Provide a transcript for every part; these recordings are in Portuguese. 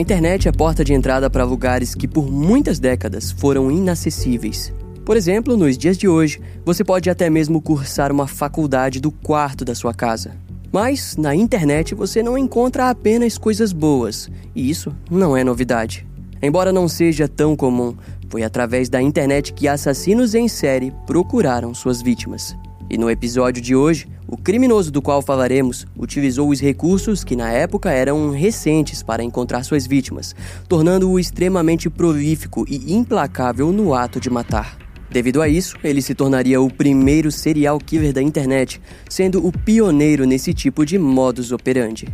A internet é porta de entrada para lugares que por muitas décadas foram inacessíveis. Por exemplo, nos dias de hoje, você pode até mesmo cursar uma faculdade do quarto da sua casa. Mas na internet você não encontra apenas coisas boas, e isso não é novidade. Embora não seja tão comum, foi através da internet que assassinos em série procuraram suas vítimas. E no episódio de hoje, o criminoso do qual falaremos utilizou os recursos que na época eram recentes para encontrar suas vítimas, tornando-o extremamente prolífico e implacável no ato de matar. Devido a isso, ele se tornaria o primeiro serial killer da internet, sendo o pioneiro nesse tipo de modus operandi.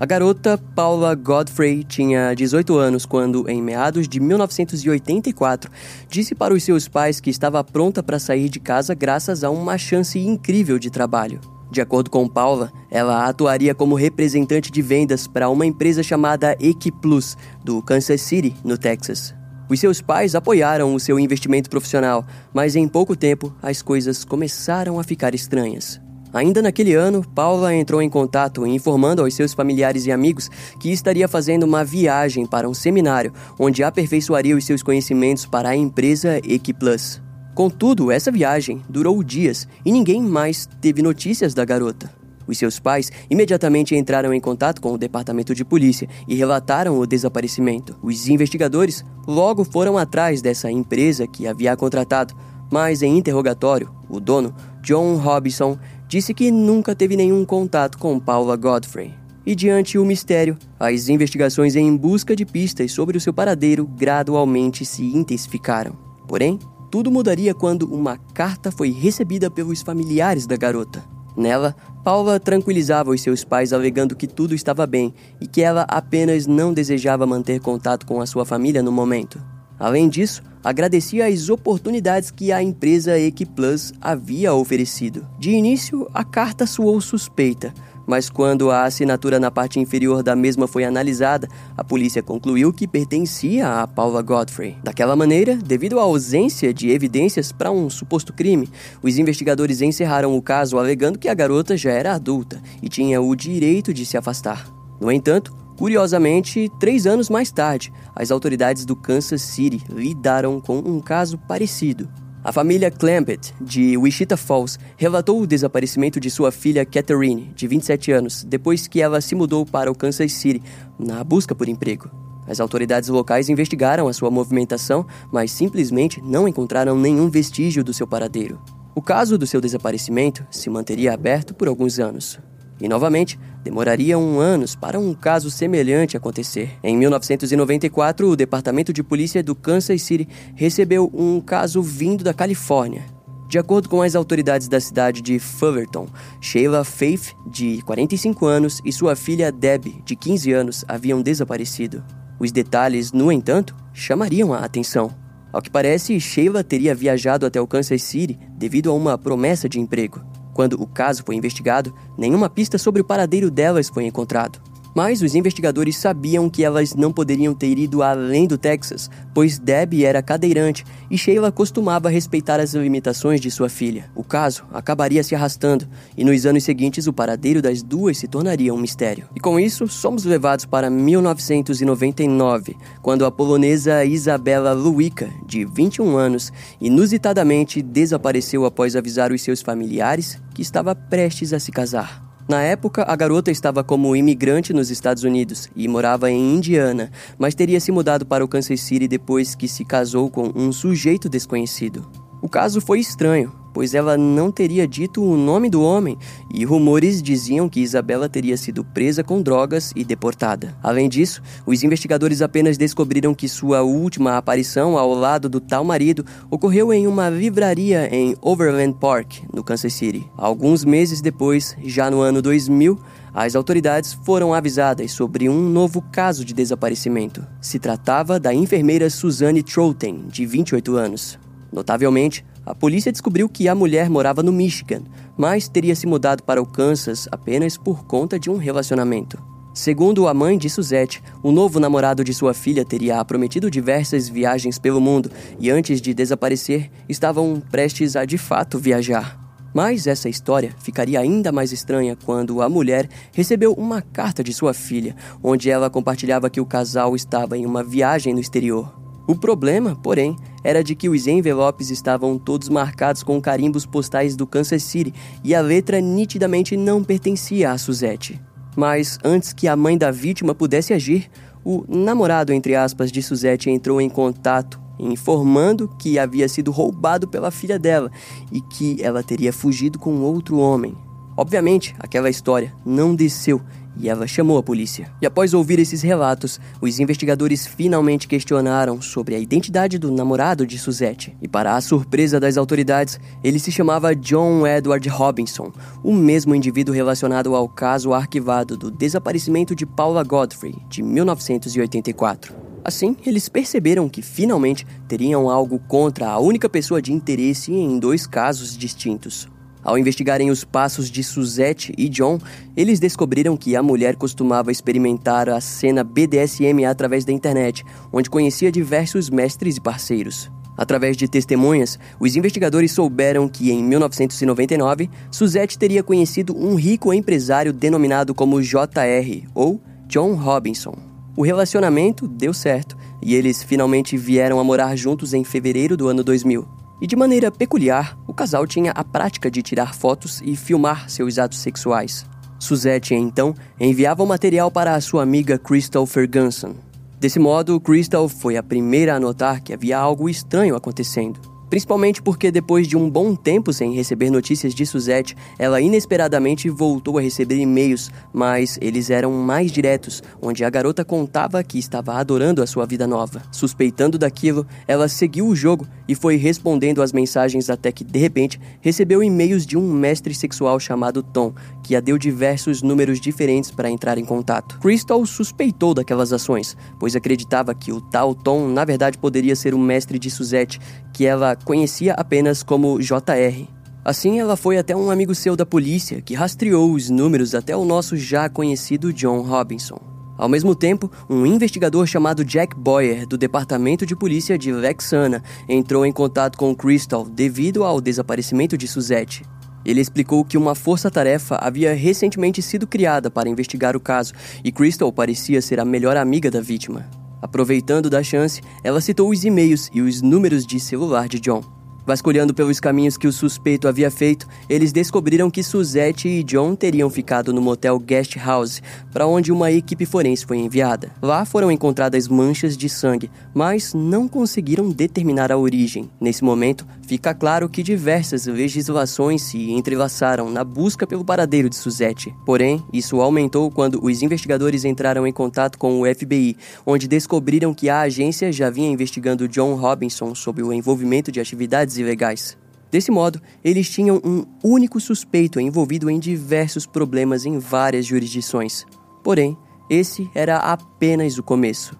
A garota Paula Godfrey tinha 18 anos quando, em meados de 1984, disse para os seus pais que estava pronta para sair de casa graças a uma chance incrível de trabalho. De acordo com Paula, ela atuaria como representante de vendas para uma empresa chamada Equiplus, do Kansas City, no Texas. Os seus pais apoiaram o seu investimento profissional, mas em pouco tempo as coisas começaram a ficar estranhas. Ainda naquele ano, Paula entrou em contato informando aos seus familiares e amigos que estaria fazendo uma viagem para um seminário onde aperfeiçoaria os seus conhecimentos para a empresa Equiplus. Contudo, essa viagem durou dias e ninguém mais teve notícias da garota. Os seus pais imediatamente entraram em contato com o departamento de polícia e relataram o desaparecimento. Os investigadores logo foram atrás dessa empresa que havia contratado, mas em interrogatório, o dono, John Robinson, disse que nunca teve nenhum contato com Paula Godfrey. E diante o mistério, as investigações em busca de pistas sobre o seu paradeiro gradualmente se intensificaram. Porém, tudo mudaria quando uma carta foi recebida pelos familiares da garota. Nela, Paula tranquilizava os seus pais alegando que tudo estava bem e que ela apenas não desejava manter contato com a sua família no momento. Além disso, agradecia as oportunidades que a empresa Equiplus havia oferecido. De início, a carta soou suspeita, mas quando a assinatura na parte inferior da mesma foi analisada, a polícia concluiu que pertencia a Paula Godfrey. Daquela maneira, devido à ausência de evidências para um suposto crime, os investigadores encerraram o caso alegando que a garota já era adulta e tinha o direito de se afastar. No entanto, Curiosamente, três anos mais tarde, as autoridades do Kansas City lidaram com um caso parecido. A família Clampett, de Wichita Falls, relatou o desaparecimento de sua filha Catherine, de 27 anos, depois que ela se mudou para o Kansas City na busca por emprego. As autoridades locais investigaram a sua movimentação, mas simplesmente não encontraram nenhum vestígio do seu paradeiro. O caso do seu desaparecimento se manteria aberto por alguns anos. E novamente, demorariam anos para um caso semelhante acontecer. Em 1994, o Departamento de Polícia do Kansas City recebeu um caso vindo da Califórnia. De acordo com as autoridades da cidade de Fullerton, Sheila Faith, de 45 anos, e sua filha Deb, de 15 anos, haviam desaparecido. Os detalhes, no entanto, chamariam a atenção. Ao que parece, Sheila teria viajado até o Kansas City devido a uma promessa de emprego. Quando o caso foi investigado, nenhuma pista sobre o paradeiro delas foi encontrado. Mas os investigadores sabiam que elas não poderiam ter ido além do Texas, pois Debbie era cadeirante e Sheila costumava respeitar as limitações de sua filha. O caso acabaria se arrastando e nos anos seguintes o paradeiro das duas se tornaria um mistério. E com isso, somos levados para 1999, quando a polonesa Isabela Luica, de 21 anos, inusitadamente desapareceu após avisar os seus familiares que estava prestes a se casar. Na época, a garota estava como imigrante nos Estados Unidos e morava em Indiana, mas teria se mudado para o Kansas City depois que se casou com um sujeito desconhecido. O caso foi estranho, pois ela não teria dito o nome do homem e rumores diziam que Isabela teria sido presa com drogas e deportada. Além disso, os investigadores apenas descobriram que sua última aparição ao lado do tal marido ocorreu em uma livraria em Overland Park, no Kansas City. Alguns meses depois, já no ano 2000, as autoridades foram avisadas sobre um novo caso de desaparecimento. Se tratava da enfermeira Suzanne Troughton, de 28 anos. Notavelmente, a polícia descobriu que a mulher morava no Michigan, mas teria se mudado para o Kansas apenas por conta de um relacionamento. Segundo a mãe de Suzette, o novo namorado de sua filha teria prometido diversas viagens pelo mundo e antes de desaparecer, estavam prestes a de fato viajar. Mas essa história ficaria ainda mais estranha quando a mulher recebeu uma carta de sua filha, onde ela compartilhava que o casal estava em uma viagem no exterior. O problema, porém, era de que os envelopes estavam todos marcados com carimbos postais do Kansas City e a letra nitidamente não pertencia a Suzette. Mas antes que a mãe da vítima pudesse agir, o namorado, entre aspas, de Suzette entrou em contato informando que havia sido roubado pela filha dela e que ela teria fugido com outro homem. Obviamente, aquela história não desceu e ela chamou a polícia. E após ouvir esses relatos, os investigadores finalmente questionaram sobre a identidade do namorado de Suzette. E para a surpresa das autoridades, ele se chamava John Edward Robinson, o mesmo indivíduo relacionado ao caso arquivado do desaparecimento de Paula Godfrey, de 1984. Assim, eles perceberam que finalmente teriam algo contra a única pessoa de interesse em dois casos distintos. Ao investigarem os passos de Suzette e John, eles descobriram que a mulher costumava experimentar a cena BDSM através da internet, onde conhecia diversos mestres e parceiros. Através de testemunhas, os investigadores souberam que em 1999, Suzette teria conhecido um rico empresário denominado como JR ou John Robinson. O relacionamento deu certo e eles finalmente vieram a morar juntos em fevereiro do ano 2000. E de maneira peculiar, o casal tinha a prática de tirar fotos e filmar seus atos sexuais. Suzette, então, enviava o material para a sua amiga Crystal Ferguson. Desse modo, Crystal foi a primeira a notar que havia algo estranho acontecendo. Principalmente porque depois de um bom tempo sem receber notícias de Suzette, ela inesperadamente voltou a receber e-mails, mas eles eram mais diretos, onde a garota contava que estava adorando a sua vida nova. Suspeitando daquilo, ela seguiu o jogo e foi respondendo às mensagens até que, de repente, recebeu e-mails de um mestre sexual chamado Tom, que a deu diversos números diferentes para entrar em contato. Crystal suspeitou daquelas ações, pois acreditava que o tal Tom na verdade poderia ser o mestre de Suzette, que ela conhecia apenas como JR. Assim, ela foi até um amigo seu da polícia que rastreou os números até o nosso já conhecido John Robinson. Ao mesmo tempo, um investigador chamado Jack Boyer, do Departamento de Polícia de Lexana, entrou em contato com Crystal devido ao desaparecimento de Suzette. Ele explicou que uma força-tarefa havia recentemente sido criada para investigar o caso e Crystal parecia ser a melhor amiga da vítima. Aproveitando da chance, ela citou os e-mails e os números de celular de John. Vasculhando pelos caminhos que o suspeito havia feito, eles descobriram que Suzette e John teriam ficado no motel Guest House, para onde uma equipe forense foi enviada. Lá foram encontradas manchas de sangue, mas não conseguiram determinar a origem. Nesse momento, fica claro que diversas legislações se entrelaçaram na busca pelo paradeiro de Suzette. Porém, isso aumentou quando os investigadores entraram em contato com o FBI, onde descobriram que a agência já vinha investigando John Robinson sob o envolvimento de atividades ilegais. Desse modo, eles tinham um único suspeito envolvido em diversos problemas em várias jurisdições. Porém, esse era apenas o começo.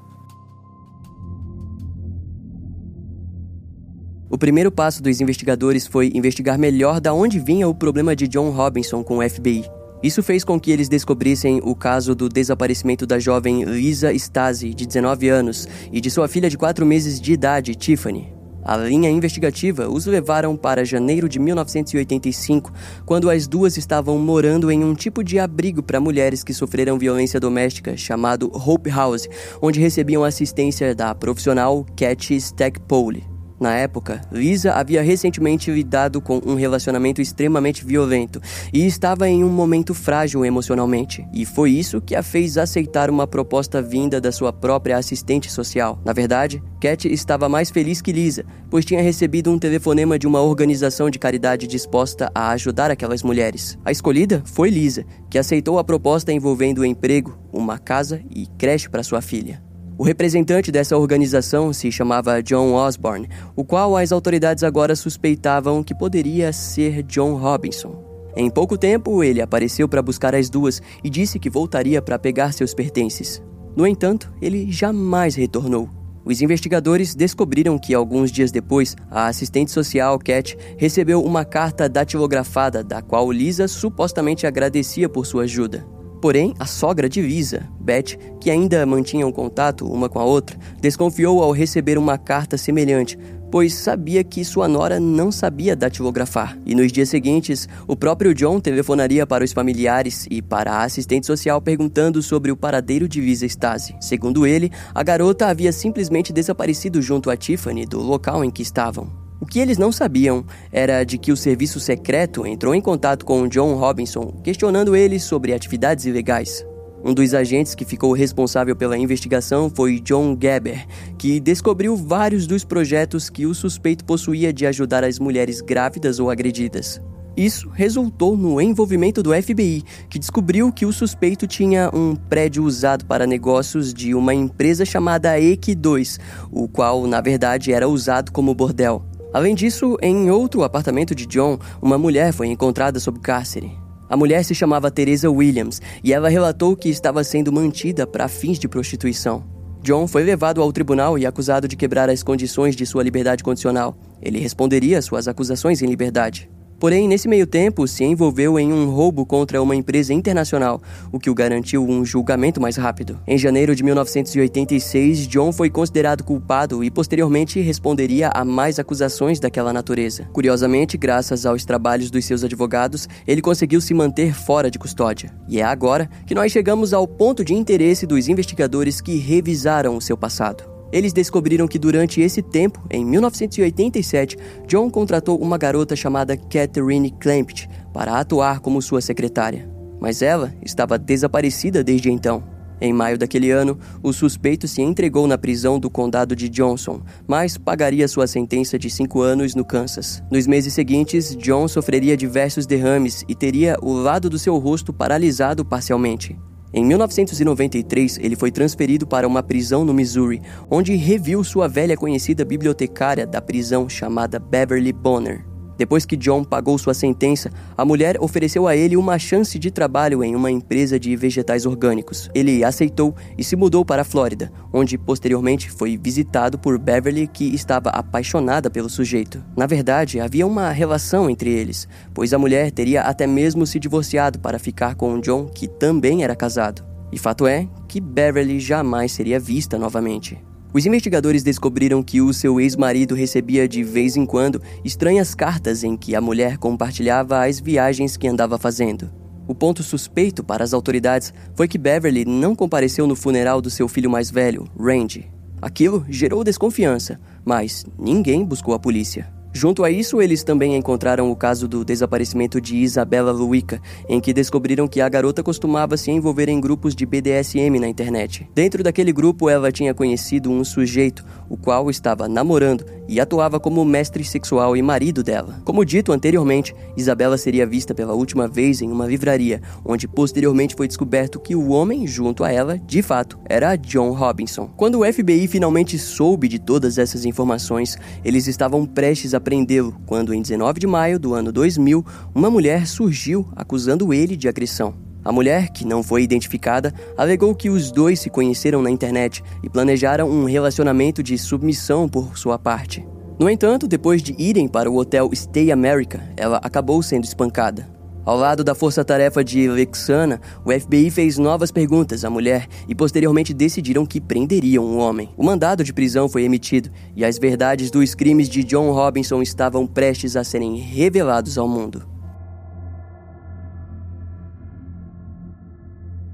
O primeiro passo dos investigadores foi investigar melhor da onde vinha o problema de John Robinson com o FBI. Isso fez com que eles descobrissem o caso do desaparecimento da jovem Lisa Stasi, de 19 anos, e de sua filha de 4 meses de idade, Tiffany. A linha investigativa os levaram para janeiro de 1985, quando as duas estavam morando em um tipo de abrigo para mulheres que sofreram violência doméstica chamado Hope House, onde recebiam assistência da profissional Cat Stackpole. Na época, Lisa havia recentemente lidado com um relacionamento extremamente violento e estava em um momento frágil emocionalmente, e foi isso que a fez aceitar uma proposta vinda da sua própria assistente social. Na verdade, Cat estava mais feliz que Lisa, pois tinha recebido um telefonema de uma organização de caridade disposta a ajudar aquelas mulheres. A escolhida foi Lisa, que aceitou a proposta envolvendo emprego, uma casa e creche para sua filha. O representante dessa organização se chamava John Osborne, o qual as autoridades agora suspeitavam que poderia ser John Robinson. Em pouco tempo, ele apareceu para buscar as duas e disse que voltaria para pegar seus pertences. No entanto, ele jamais retornou. Os investigadores descobriram que alguns dias depois, a assistente social Cat recebeu uma carta datilografada da qual Lisa supostamente agradecia por sua ajuda. Porém, a sogra de Visa, Beth, que ainda mantinha um contato uma com a outra, desconfiou ao receber uma carta semelhante, pois sabia que sua nora não sabia datilografar. E nos dias seguintes, o próprio John telefonaria para os familiares e para a assistente social perguntando sobre o paradeiro de Visa Stasi. Segundo ele, a garota havia simplesmente desaparecido junto a Tiffany do local em que estavam. Que eles não sabiam era de que o serviço secreto entrou em contato com John Robinson, questionando ele sobre atividades ilegais. Um dos agentes que ficou responsável pela investigação foi John Geber, que descobriu vários dos projetos que o suspeito possuía de ajudar as mulheres grávidas ou agredidas. Isso resultou no envolvimento do FBI, que descobriu que o suspeito tinha um prédio usado para negócios de uma empresa chamada EQ 2, o qual, na verdade, era usado como bordel. Além disso, em outro apartamento de John, uma mulher foi encontrada sob cárcere. A mulher se chamava Teresa Williams e ela relatou que estava sendo mantida para fins de prostituição. John foi levado ao tribunal e acusado de quebrar as condições de sua liberdade condicional. Ele responderia suas acusações em liberdade. Porém, nesse meio tempo, se envolveu em um roubo contra uma empresa internacional, o que o garantiu um julgamento mais rápido. Em janeiro de 1986, John foi considerado culpado e posteriormente responderia a mais acusações daquela natureza. Curiosamente, graças aos trabalhos dos seus advogados, ele conseguiu se manter fora de custódia. E é agora que nós chegamos ao ponto de interesse dos investigadores que revisaram o seu passado. Eles descobriram que durante esse tempo, em 1987, John contratou uma garota chamada Catherine Clampt para atuar como sua secretária. Mas ela estava desaparecida desde então. Em maio daquele ano, o suspeito se entregou na prisão do condado de Johnson, mas pagaria sua sentença de cinco anos no Kansas. Nos meses seguintes, John sofreria diversos derrames e teria o lado do seu rosto paralisado parcialmente. Em 1993, ele foi transferido para uma prisão no Missouri, onde reviu sua velha conhecida bibliotecária da prisão chamada Beverly Bonner. Depois que John pagou sua sentença, a mulher ofereceu a ele uma chance de trabalho em uma empresa de vegetais orgânicos. Ele aceitou e se mudou para a Flórida, onde posteriormente foi visitado por Beverly, que estava apaixonada pelo sujeito. Na verdade, havia uma relação entre eles, pois a mulher teria até mesmo se divorciado para ficar com John, que também era casado. E fato é que Beverly jamais seria vista novamente. Os investigadores descobriram que o seu ex-marido recebia de vez em quando estranhas cartas em que a mulher compartilhava as viagens que andava fazendo. O ponto suspeito para as autoridades foi que Beverly não compareceu no funeral do seu filho mais velho, Randy. Aquilo gerou desconfiança, mas ninguém buscou a polícia. Junto a isso, eles também encontraram o caso do desaparecimento de Isabella Luica, em que descobriram que a garota costumava se envolver em grupos de BDSM na internet. Dentro daquele grupo, ela tinha conhecido um sujeito, o qual estava namorando e atuava como mestre sexual e marido dela. Como dito anteriormente, Isabela seria vista pela última vez em uma livraria, onde posteriormente foi descoberto que o homem junto a ela, de fato, era John Robinson. Quando o FBI finalmente soube de todas essas informações, eles estavam prestes a prendê-lo, quando em 19 de maio do ano 2000, uma mulher surgiu acusando ele de agressão. A mulher, que não foi identificada, alegou que os dois se conheceram na internet e planejaram um relacionamento de submissão por sua parte. No entanto, depois de irem para o hotel Stay America, ela acabou sendo espancada. Ao lado da força-tarefa de Lexana, o FBI fez novas perguntas à mulher e posteriormente decidiram que prenderiam o homem. O mandado de prisão foi emitido e as verdades dos crimes de John Robinson estavam prestes a serem revelados ao mundo.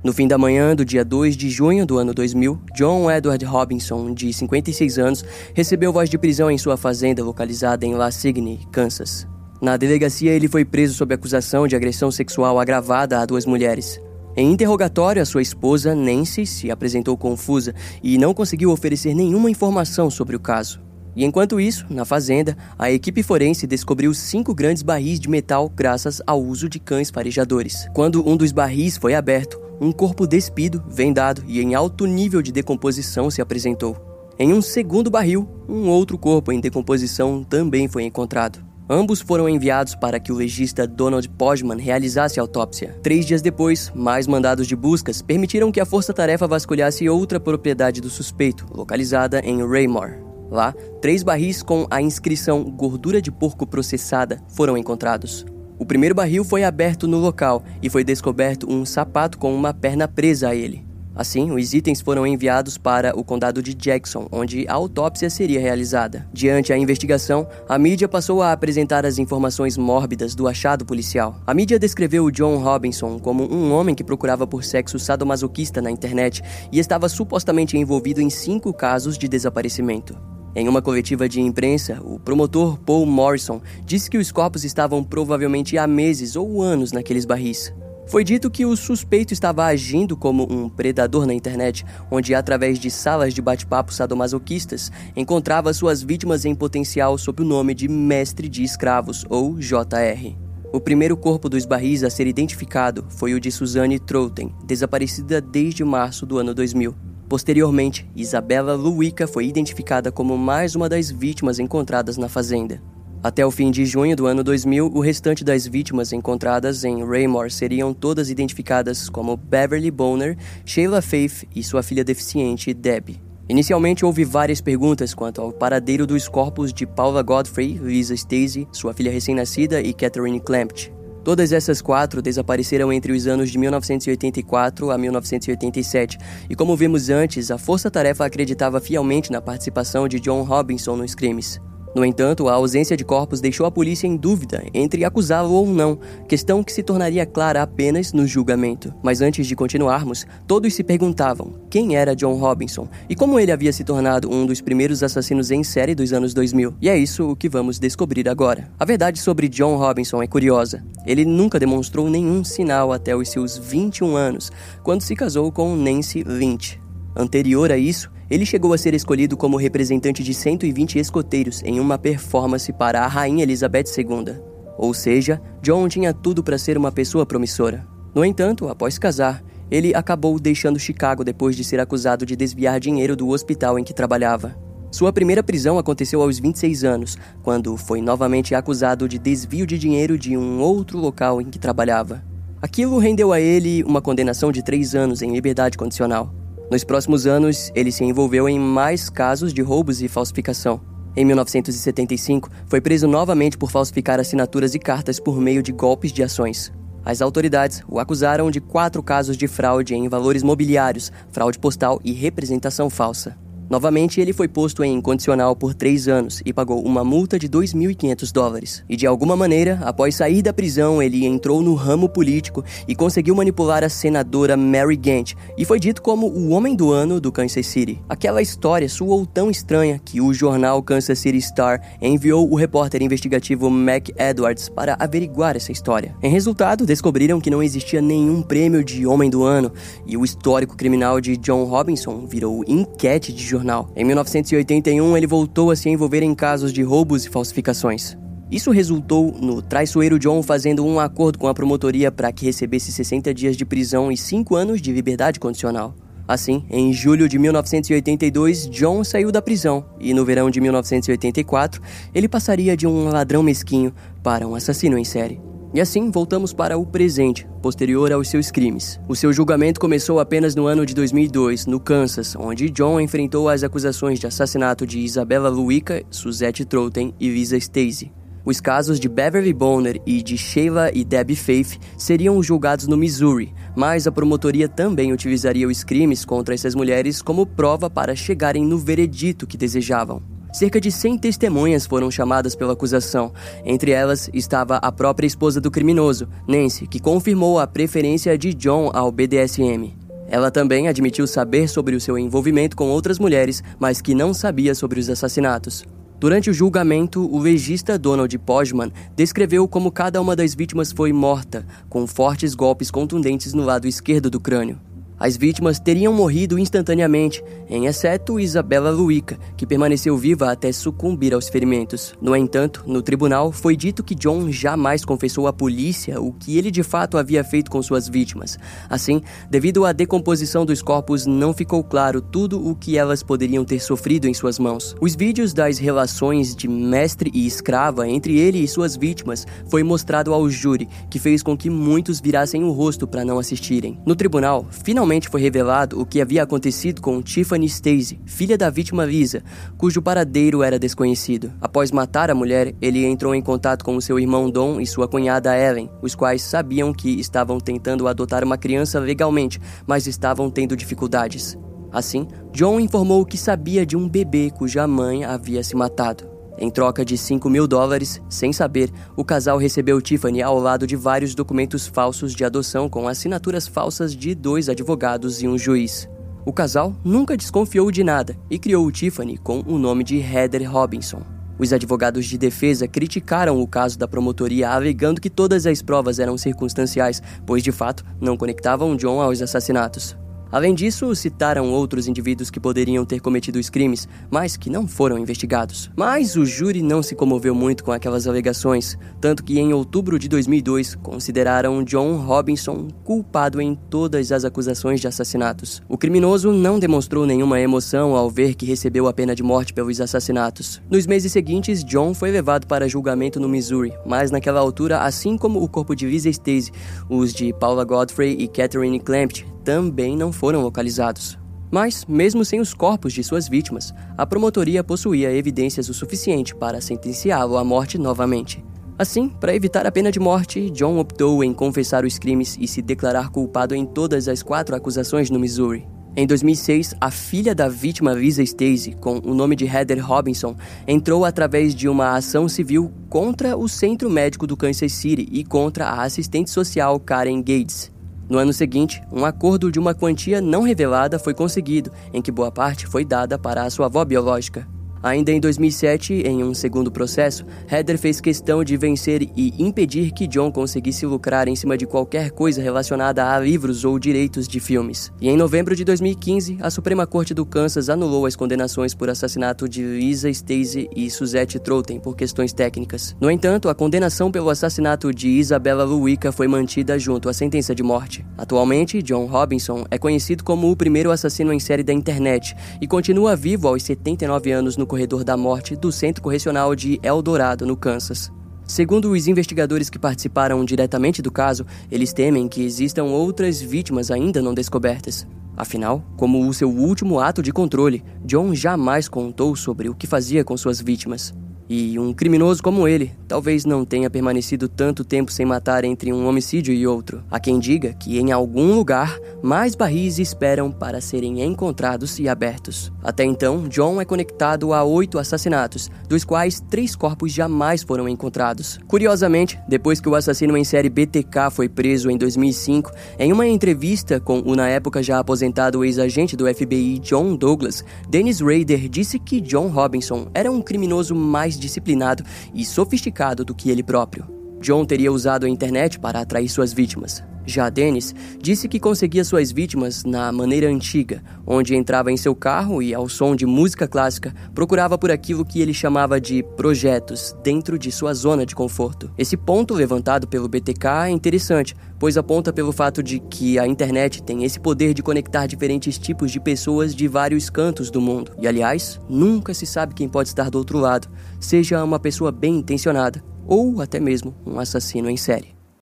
No fim da manhã do dia 2 de junho do ano 2000, John Edward Robinson, de 56 anos, recebeu voz de prisão em sua fazenda localizada em La Signe, Kansas. Na delegacia, ele foi preso sob acusação de agressão sexual agravada a duas mulheres. Em interrogatório, a sua esposa, Nancy, se apresentou confusa e não conseguiu oferecer nenhuma informação sobre o caso. E enquanto isso, na fazenda, a equipe forense descobriu cinco grandes barris de metal graças ao uso de cães farejadores. Quando um dos barris foi aberto, um corpo despido, vendado e em alto nível de decomposição se apresentou. Em um segundo barril, um outro corpo em decomposição também foi encontrado. Ambos foram enviados para que o legista Donald Podman realizasse a autópsia. Três dias depois, mais mandados de buscas permitiram que a força-tarefa vasculhasse outra propriedade do suspeito, localizada em Raymore. Lá, três barris com a inscrição gordura de porco processada foram encontrados. O primeiro barril foi aberto no local e foi descoberto um sapato com uma perna presa a ele. Assim, os itens foram enviados para o condado de Jackson, onde a autópsia seria realizada. Diante a investigação, a mídia passou a apresentar as informações mórbidas do achado policial. A mídia descreveu John Robinson como um homem que procurava por sexo sadomasoquista na internet e estava supostamente envolvido em cinco casos de desaparecimento. Em uma coletiva de imprensa, o promotor Paul Morrison disse que os corpos estavam provavelmente há meses ou anos naqueles barris. Foi dito que o suspeito estava agindo como um predador na internet, onde, através de salas de bate-papo sadomasoquistas, encontrava suas vítimas em potencial sob o nome de Mestre de Escravos, ou JR. O primeiro corpo dos barris a ser identificado foi o de Suzanne Troughton, desaparecida desde março do ano 2000. Posteriormente, Isabella Luica foi identificada como mais uma das vítimas encontradas na fazenda. Até o fim de junho do ano 2000, o restante das vítimas encontradas em Raymore seriam todas identificadas como Beverly Bonner, Sheila Faith e sua filha deficiente, Debbie. Inicialmente houve várias perguntas quanto ao paradeiro dos corpos de Paula Godfrey, Lisa Stacey, sua filha recém-nascida e Catherine Clampt. Todas essas quatro desapareceram entre os anos de 1984 a 1987, e como vimos antes, a Força Tarefa acreditava fielmente na participação de John Robinson nos crimes. No entanto, a ausência de corpos deixou a polícia em dúvida entre acusá-lo ou não, questão que se tornaria clara apenas no julgamento. Mas antes de continuarmos, todos se perguntavam quem era John Robinson e como ele havia se tornado um dos primeiros assassinos em série dos anos 2000. E é isso o que vamos descobrir agora. A verdade sobre John Robinson é curiosa. Ele nunca demonstrou nenhum sinal até os seus 21 anos, quando se casou com Nancy Lynch. Anterior a isso, ele chegou a ser escolhido como representante de 120 escoteiros em uma performance para a Rainha Elizabeth II. Ou seja, John tinha tudo para ser uma pessoa promissora. No entanto, após casar, ele acabou deixando Chicago depois de ser acusado de desviar dinheiro do hospital em que trabalhava. Sua primeira prisão aconteceu aos 26 anos, quando foi novamente acusado de desvio de dinheiro de um outro local em que trabalhava. Aquilo rendeu a ele uma condenação de três anos em liberdade condicional. Nos próximos anos, ele se envolveu em mais casos de roubos e falsificação. Em 1975, foi preso novamente por falsificar assinaturas e cartas por meio de golpes de ações. As autoridades o acusaram de quatro casos de fraude em valores mobiliários, fraude postal e representação falsa. Novamente, ele foi posto em incondicional por três anos e pagou uma multa de 2.500 dólares. E de alguma maneira, após sair da prisão, ele entrou no ramo político e conseguiu manipular a senadora Mary Gant e foi dito como o homem do ano do Kansas City. Aquela história soou tão estranha que o jornal Kansas City Star enviou o repórter investigativo Mac Edwards para averiguar essa história. Em resultado, descobriram que não existia nenhum prêmio de homem do ano e o histórico criminal de John Robinson virou enquete de jornal. Em 1981, ele voltou a se envolver em casos de roubos e falsificações. Isso resultou no traiçoeiro John fazendo um acordo com a promotoria para que recebesse 60 dias de prisão e 5 anos de liberdade condicional. Assim, em julho de 1982, John saiu da prisão e no verão de 1984, ele passaria de um ladrão mesquinho para um assassino em série. E assim voltamos para o presente, posterior aos seus crimes. O seu julgamento começou apenas no ano de 2002, no Kansas, onde John enfrentou as acusações de assassinato de Isabella Luica, Suzette Troughton e Lisa Stacey. Os casos de Beverly Bonner e de Sheila e Debbie Faith seriam julgados no Missouri, mas a promotoria também utilizaria os crimes contra essas mulheres como prova para chegarem no veredito que desejavam. Cerca de 100 testemunhas foram chamadas pela acusação. Entre elas estava a própria esposa do criminoso, Nancy, que confirmou a preferência de John ao BDSM. Ela também admitiu saber sobre o seu envolvimento com outras mulheres, mas que não sabia sobre os assassinatos. Durante o julgamento, o legista Donald Podman descreveu como cada uma das vítimas foi morta, com fortes golpes contundentes no lado esquerdo do crânio. As vítimas teriam morrido instantaneamente, em exceto Isabella Luica, que permaneceu viva até sucumbir aos ferimentos. No entanto, no tribunal foi dito que John jamais confessou à polícia o que ele de fato havia feito com suas vítimas. Assim, devido à decomposição dos corpos, não ficou claro tudo o que elas poderiam ter sofrido em suas mãos. Os vídeos das relações de mestre e escrava entre ele e suas vítimas foi mostrado ao júri, que fez com que muitos virassem o rosto para não assistirem. No tribunal, finalmente finalmente foi revelado o que havia acontecido com Tiffany Stacy, filha da vítima Lisa, cujo paradeiro era desconhecido. Após matar a mulher, ele entrou em contato com seu irmão Don e sua cunhada Ellen, os quais sabiam que estavam tentando adotar uma criança legalmente, mas estavam tendo dificuldades. Assim, John informou que sabia de um bebê cuja mãe havia se matado. Em troca de 5 mil dólares, sem saber, o casal recebeu Tiffany ao lado de vários documentos falsos de adoção com assinaturas falsas de dois advogados e um juiz. O casal nunca desconfiou de nada e criou Tiffany com o nome de Heather Robinson. Os advogados de defesa criticaram o caso da promotoria, alegando que todas as provas eram circunstanciais, pois de fato não conectavam John aos assassinatos. Além disso, citaram outros indivíduos que poderiam ter cometido os crimes, mas que não foram investigados. Mas o júri não se comoveu muito com aquelas alegações, tanto que em outubro de 2002 consideraram John Robinson culpado em todas as acusações de assassinatos. O criminoso não demonstrou nenhuma emoção ao ver que recebeu a pena de morte pelos assassinatos. Nos meses seguintes, John foi levado para julgamento no Missouri, mas naquela altura, assim como o corpo de Lisa Stacey, os de Paula Godfrey e Catherine Clampt também não foram localizados. Mas, mesmo sem os corpos de suas vítimas, a promotoria possuía evidências o suficiente para sentenciá-lo à morte novamente. Assim, para evitar a pena de morte, John optou em confessar os crimes e se declarar culpado em todas as quatro acusações no Missouri. Em 2006, a filha da vítima Lisa Stacey, com o nome de Heather Robinson, entrou através de uma ação civil contra o Centro Médico do Kansas City e contra a assistente social Karen Gates. No ano seguinte, um acordo de uma quantia não revelada foi conseguido, em que boa parte foi dada para a sua avó biológica. Ainda em 2007, em um segundo processo, Heather fez questão de vencer e impedir que John conseguisse lucrar em cima de qualquer coisa relacionada a livros ou direitos de filmes. E em novembro de 2015, a Suprema Corte do Kansas anulou as condenações por assassinato de Lisa Stacey e Suzette Trotten por questões técnicas. No entanto, a condenação pelo assassinato de Isabella Luica foi mantida junto à sentença de morte. Atualmente, John Robinson é conhecido como o primeiro assassino em série da internet e continua vivo aos 79 anos no corredor da morte do Centro Correcional de Eldorado, no Kansas. Segundo os investigadores que participaram diretamente do caso, eles temem que existam outras vítimas ainda não descobertas. Afinal, como o seu último ato de controle, John jamais contou sobre o que fazia com suas vítimas. E um criminoso como ele talvez não tenha permanecido tanto tempo sem matar entre um homicídio e outro. Há quem diga que em algum lugar mais barris esperam para serem encontrados e abertos. Até então, John é conectado a oito assassinatos, dos quais três corpos jamais foram encontrados. Curiosamente, depois que o assassino em série BTK foi preso em 2005, em uma entrevista com o na época já aposentado ex-agente do FBI John Douglas, Dennis Rader disse que John Robinson era um criminoso mais mais disciplinado e sofisticado do que ele próprio. John teria usado a internet para atrair suas vítimas. Já Dennis disse que conseguia suas vítimas na maneira antiga, onde entrava em seu carro e, ao som de música clássica, procurava por aquilo que ele chamava de projetos dentro de sua zona de conforto. Esse ponto levantado pelo BTK é interessante, pois aponta pelo fato de que a internet tem esse poder de conectar diferentes tipos de pessoas de vários cantos do mundo. E, aliás, nunca se sabe quem pode estar do outro lado, seja uma pessoa bem intencionada ou até mesmo um assassino em série.